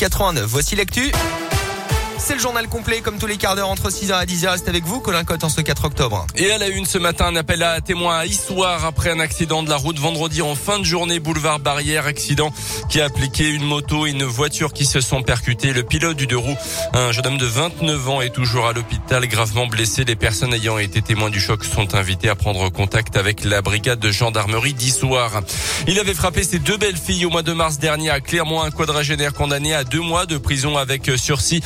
89. Voici l'actu. C'est le journal complet comme tous les quarts d'heure entre 6h et 10h. Reste avec vous, Colin Cotte, en ce 4 octobre. Et à la une ce matin, un appel à témoins à Issoire après un accident de la route vendredi en fin de journée, boulevard Barrière. Accident qui a appliqué une moto et une voiture qui se sont percutées. Le pilote du deux roues, un jeune homme de 29 ans, est toujours à l'hôpital, gravement blessé. Les personnes ayant été témoins du choc sont invitées à prendre contact avec la brigade de gendarmerie d'Issoire. Il avait frappé ses deux belles filles au mois de mars dernier à Clermont, un quadragénaire condamné à deux mois de prison avec sursis.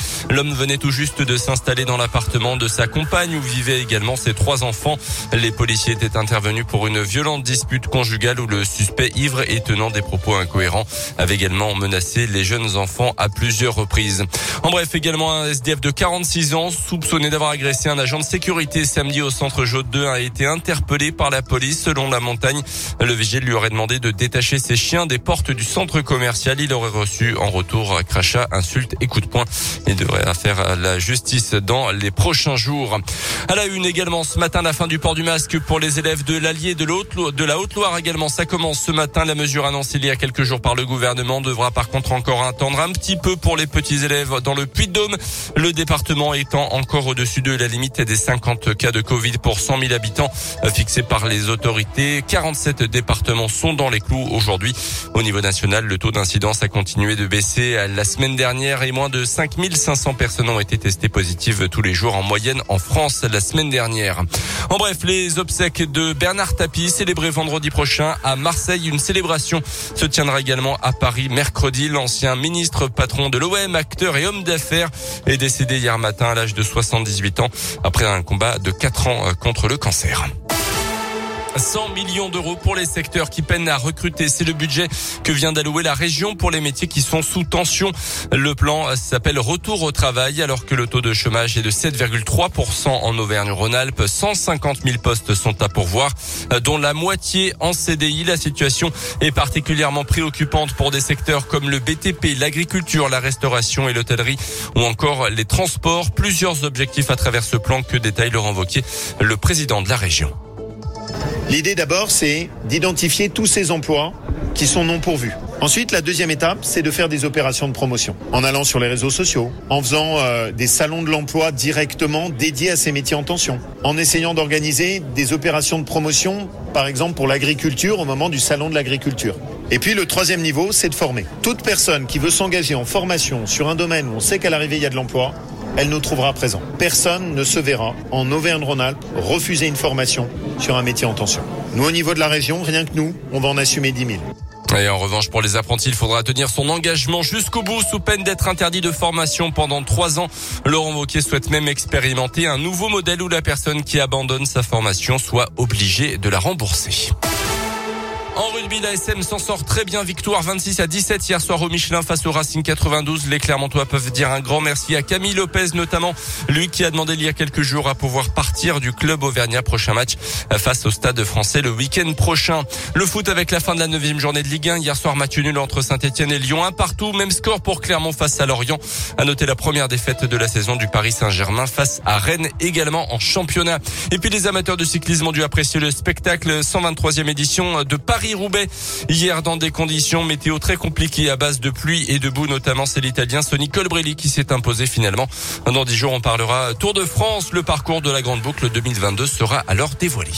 Venait tout juste de s'installer dans l'appartement de sa compagne où vivaient également ses trois enfants. Les policiers étaient intervenus pour une violente dispute conjugale où le suspect ivre et tenant des propos incohérents avait également menacé les jeunes enfants à plusieurs reprises. En bref, également un SDF de 46 ans soupçonné d'avoir agressé un agent de sécurité samedi au centre Jaude 2 a été interpellé par la police selon la montagne. Le vigile lui aurait demandé de détacher ses chiens des portes du centre commercial. Il aurait reçu en retour crachat, insultes et coups de poing. Il devrait faire la justice dans les prochains jours. À la une également ce matin, la fin du port du masque pour les élèves de l'Allier de, de la Haute-Loire également. Ça commence ce matin. La mesure annoncée il y a quelques jours par le gouvernement devra par contre encore attendre un petit peu pour les petits élèves dans le Puy-de-Dôme. Le département étant encore au-dessus de la limite des 50 cas de Covid pour 100 000 habitants fixés par les autorités. 47 départements sont dans les clous aujourd'hui. Au niveau national, le taux d'incidence a continué de baisser la semaine dernière et moins de 5500 personnes ont été testées positives tous les jours en moyenne en France la semaine dernière. En bref, les obsèques de Bernard Tapie célébrées vendredi prochain à Marseille. Une célébration se tiendra également à Paris mercredi. L'ancien ministre patron de l'OM, acteur et homme d'affaires est décédé hier matin à l'âge de 78 ans après un combat de 4 ans contre le cancer. 100 millions d'euros pour les secteurs qui peinent à recruter. C'est le budget que vient d'allouer la région pour les métiers qui sont sous tension. Le plan s'appelle Retour au travail alors que le taux de chômage est de 7,3% en Auvergne-Rhône-Alpes. 150 000 postes sont à pourvoir, dont la moitié en CDI. La situation est particulièrement préoccupante pour des secteurs comme le BTP, l'agriculture, la restauration et l'hôtellerie ou encore les transports. Plusieurs objectifs à travers ce plan que détaille Laurent Wauquiez, le président de la région. L'idée d'abord, c'est d'identifier tous ces emplois qui sont non pourvus. Ensuite, la deuxième étape, c'est de faire des opérations de promotion, en allant sur les réseaux sociaux, en faisant euh, des salons de l'emploi directement dédiés à ces métiers en tension, en essayant d'organiser des opérations de promotion, par exemple pour l'agriculture au moment du salon de l'agriculture. Et puis le troisième niveau, c'est de former. Toute personne qui veut s'engager en formation sur un domaine où on sait qu'à l'arrivée il y a de l'emploi, elle nous trouvera présent. Personne ne se verra en Auvergne-Rhône-Alpes refuser une formation sur un métier en tension. Nous, au niveau de la région, rien que nous, on va en assumer 10 000. Et en revanche, pour les apprentis, il faudra tenir son engagement jusqu'au bout sous peine d'être interdit de formation pendant trois ans. Laurent Wauquiez souhaite même expérimenter un nouveau modèle où la personne qui abandonne sa formation soit obligée de la rembourser. En rugby, la SM s'en sort très bien. Victoire 26 à 17 hier soir au Michelin face au Racing 92. Les Clermontois peuvent dire un grand merci à Camille Lopez notamment. Lui qui a demandé il y a quelques jours à pouvoir partir du club auvergnat. Prochain match face au stade français le week-end prochain. Le foot avec la fin de la neuvième journée de Ligue 1. Hier soir, match nul entre Saint-Etienne et Lyon. Un partout. Même score pour Clermont face à Lorient. À noter la première défaite de la saison du Paris Saint-Germain face à Rennes également en championnat. Et puis les amateurs de cyclisme ont dû apprécier le spectacle 123e édition de Paris roubaix hier dans des conditions météo très compliquées à base de pluie et de boue notamment c'est l'italien Sonny Colbrelli qui s'est imposé finalement. Dans dix jours on parlera Tour de France, le parcours de la grande boucle 2022 sera alors dévoilé.